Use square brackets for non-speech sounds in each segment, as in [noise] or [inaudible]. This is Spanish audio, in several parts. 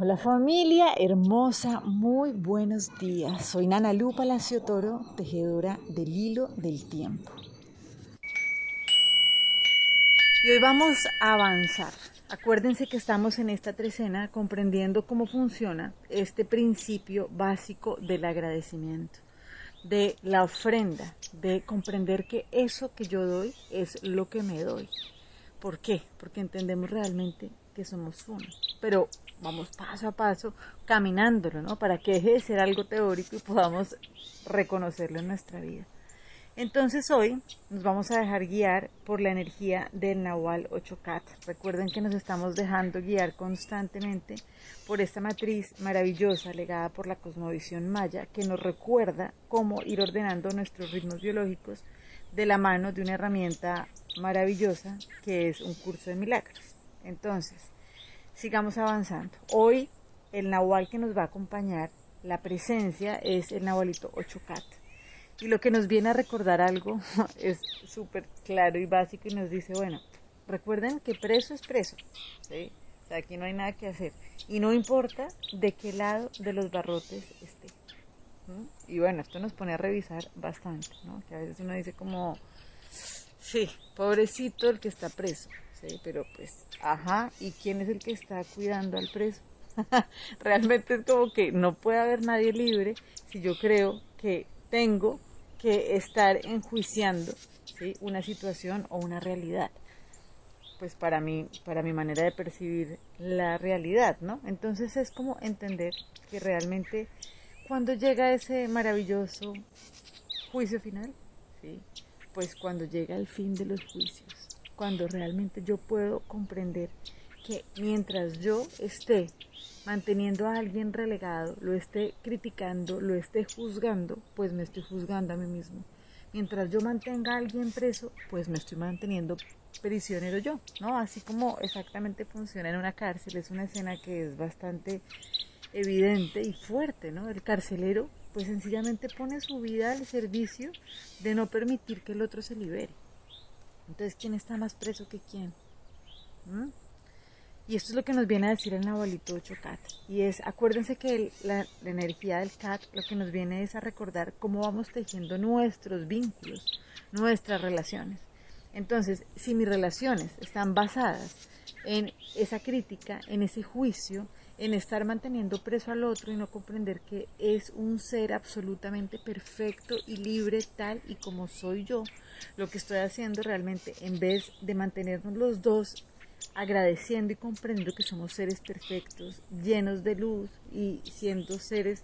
Hola familia hermosa, muy buenos días. Soy Nana Lu Palacio Toro, tejedora del hilo del tiempo. Y hoy vamos a avanzar. Acuérdense que estamos en esta trecena comprendiendo cómo funciona este principio básico del agradecimiento, de la ofrenda, de comprender que eso que yo doy es lo que me doy. ¿Por qué? Porque entendemos realmente que somos uno. Pero vamos paso a paso caminándolo, ¿no? Para que deje de ser algo teórico y podamos reconocerlo en nuestra vida. Entonces hoy nos vamos a dejar guiar por la energía del Nahual 8Kat. Recuerden que nos estamos dejando guiar constantemente por esta matriz maravillosa legada por la cosmovisión maya que nos recuerda cómo ir ordenando nuestros ritmos biológicos de la mano de una herramienta maravillosa que es un curso de milagros. Entonces, sigamos avanzando. Hoy el nahual que nos va a acompañar, la presencia, es el nahualito 8Kat. Y lo que nos viene a recordar algo [laughs] es súper claro y básico y nos dice, bueno, recuerden que preso es preso, ¿sí? O sea, aquí no hay nada que hacer. Y no importa de qué lado de los barrotes esté. Y bueno, esto nos pone a revisar bastante, ¿no? Que a veces uno dice como, sí, pobrecito el que está preso, Sí, pero pues, ajá, ¿y quién es el que está cuidando al preso? [laughs] Realmente es como que no puede haber nadie libre si yo creo que tengo que estar enjuiciando una situación o una realidad. Pues para mí, para mi manera de percibir la realidad, ¿no? Entonces es como entender que realmente cuando llega ese maravilloso juicio final, pues cuando llega el fin de los juicios, cuando realmente yo puedo comprender que mientras yo esté manteniendo a alguien relegado, lo esté criticando, lo esté juzgando, pues me estoy juzgando a mí mismo. Mientras yo mantenga a alguien preso, pues me estoy manteniendo prisionero yo, ¿no? Así como exactamente funciona en una cárcel, es una escena que es bastante evidente y fuerte, ¿no? El carcelero pues sencillamente pone su vida al servicio de no permitir que el otro se libere. Entonces, ¿quién está más preso que quién? ¿Mm? Y esto es lo que nos viene a decir el Nahualito 8 Cat. Y es, acuérdense que la, energía del Cat lo que nos viene es a recordar cómo vamos tejiendo nuestros vínculos, nuestras relaciones. Entonces, si mis relaciones están basadas en esa crítica, en ese juicio, en estar manteniendo preso al otro y no comprender que es un ser absolutamente perfecto y libre tal y como soy yo, lo que estoy haciendo realmente en vez de mantenernos los dos agradeciendo y comprendiendo que somos seres perfectos, llenos de luz y siendo seres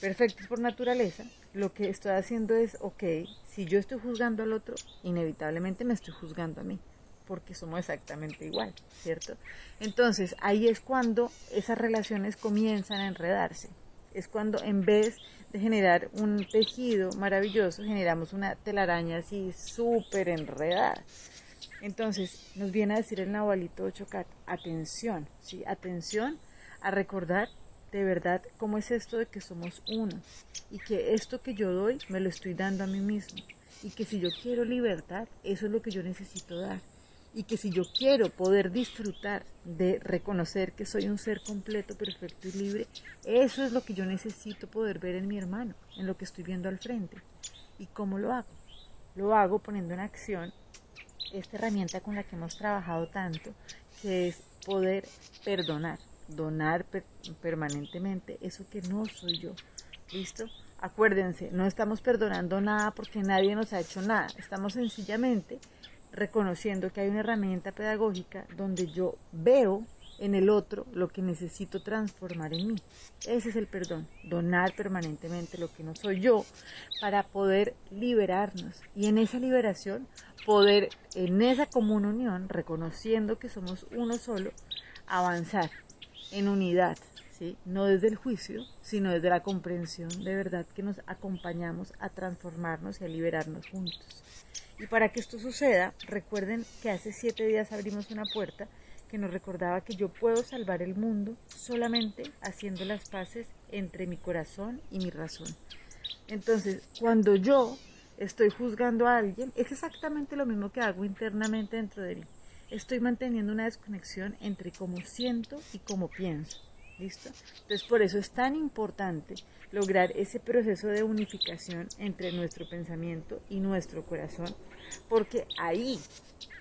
perfectos por naturaleza, lo que estoy haciendo es, ok, si yo estoy juzgando al otro, inevitablemente me estoy juzgando a mí porque somos exactamente igual, ¿cierto? Entonces ahí es cuando esas relaciones comienzan a enredarse. Es cuando en vez de generar un tejido maravilloso, generamos una telaraña así súper enredada. Entonces nos viene a decir el Nahualito 8 atención, ¿sí? Atención a recordar de verdad cómo es esto de que somos uno y que esto que yo doy me lo estoy dando a mí mismo y que si yo quiero libertad, eso es lo que yo necesito dar y que si yo quiero poder disfrutar de reconocer que soy un ser completo, perfecto y libre, eso es lo que yo necesito poder ver en mi hermano, en lo que estoy viendo al frente. ¿Y cómo lo hago? Lo hago poniendo en acción esta herramienta con la que hemos trabajado tanto, que es poder perdonar, donar permanentemente eso que no soy yo. ¿Listo? Acuérdense, no estamos perdonando nada porque nadie nos ha hecho nada, estamos sencillamente reconociendo que hay una herramienta pedagógica donde yo veo en el otro lo que necesito transformar en mí. Ese es el perdón, donar permanentemente lo que no soy yo para poder liberarnos y en esa liberación poder en esa común unión, reconociendo que somos uno solo, avanzar en unidad, ¿sí? no desde el juicio, sino desde la comprensión de verdad que nos acompañamos a transformarnos y a liberarnos juntos. Y para que esto suceda, recuerden que hace siete días abrimos una puerta que nos recordaba que yo puedo salvar el mundo solamente haciendo las paces entre mi corazón y mi razón. Entonces, cuando yo estoy juzgando a alguien, es exactamente lo mismo que hago internamente dentro de mí. Estoy manteniendo una desconexión entre cómo siento y cómo pienso. ¿Listo? Entonces por eso es tan importante lograr ese proceso de unificación entre nuestro pensamiento y nuestro corazón, porque ahí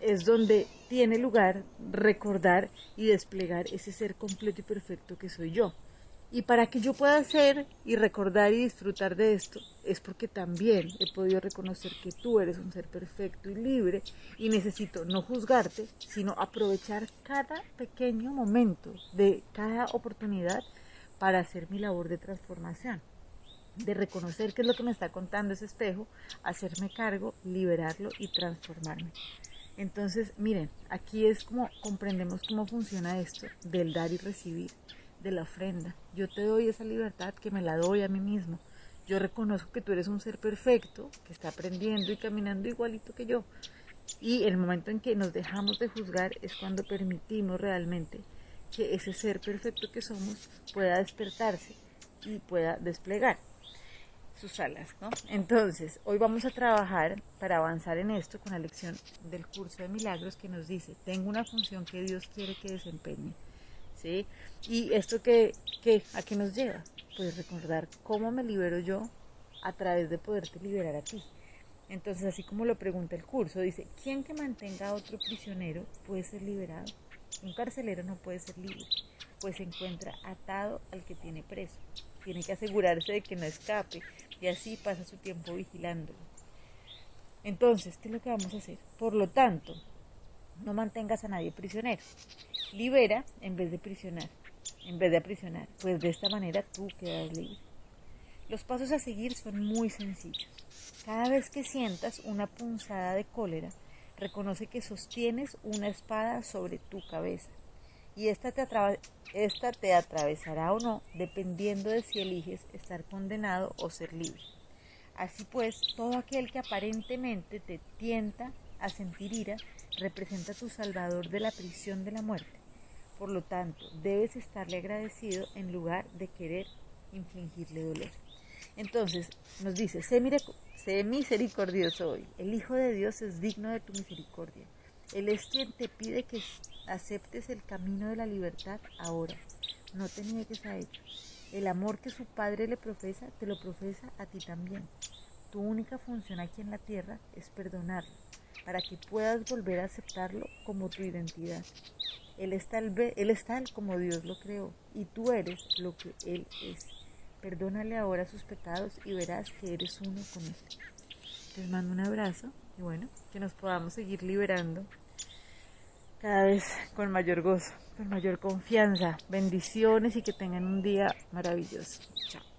es donde tiene lugar recordar y desplegar ese ser completo y perfecto que soy yo. Y para que yo pueda hacer y recordar y disfrutar de esto, es porque también he podido reconocer que tú eres un ser perfecto y libre y necesito no juzgarte, sino aprovechar cada pequeño momento de cada oportunidad para hacer mi labor de transformación, de reconocer qué es lo que me está contando ese espejo, hacerme cargo, liberarlo y transformarme. Entonces, miren, aquí es como comprendemos cómo funciona esto del dar y recibir de la ofrenda. Yo te doy esa libertad que me la doy a mí mismo. Yo reconozco que tú eres un ser perfecto, que está aprendiendo y caminando igualito que yo. Y el momento en que nos dejamos de juzgar es cuando permitimos realmente que ese ser perfecto que somos pueda despertarse y pueda desplegar sus alas, ¿no? Entonces, hoy vamos a trabajar para avanzar en esto con la lección del curso de milagros que nos dice, tengo una función que Dios quiere que desempeñe ¿Y esto que, a qué nos lleva? Pues recordar cómo me libero yo a través de poderte liberar a ti. Entonces, así como lo pregunta el curso, dice, ¿quién que mantenga a otro prisionero puede ser liberado? Un carcelero no puede ser libre, pues se encuentra atado al que tiene preso. Tiene que asegurarse de que no escape y así pasa su tiempo vigilándolo. Entonces, ¿qué es lo que vamos a hacer? Por lo tanto, no mantengas a nadie prisionero. Libera en vez de prisionar, en vez de aprisionar, pues de esta manera tú quedas libre. Los pasos a seguir son muy sencillos. Cada vez que sientas una punzada de cólera, reconoce que sostienes una espada sobre tu cabeza y esta te, esta te atravesará o no dependiendo de si eliges estar condenado o ser libre. Así pues, todo aquel que aparentemente te tienta a sentir ira representa tu salvador de la prisión de la muerte. Por lo tanto, debes estarle agradecido en lugar de querer infligirle dolor. Entonces, nos dice, sé, sé misericordioso hoy. El Hijo de Dios es digno de tu misericordia. Él es quien te pide que aceptes el camino de la libertad ahora. No te niegues a ello. El amor que su Padre le profesa, te lo profesa a ti también. Tu única función aquí en la tierra es perdonarlo para que puedas volver a aceptarlo como tu identidad. Él es, tal, él es como Dios lo creó y tú eres lo que Él es. Perdónale ahora sus pecados y verás que eres uno con Él. Les mando un abrazo y bueno, que nos podamos seguir liberando cada vez con mayor gozo, con mayor confianza. Bendiciones y que tengan un día maravilloso. Chao.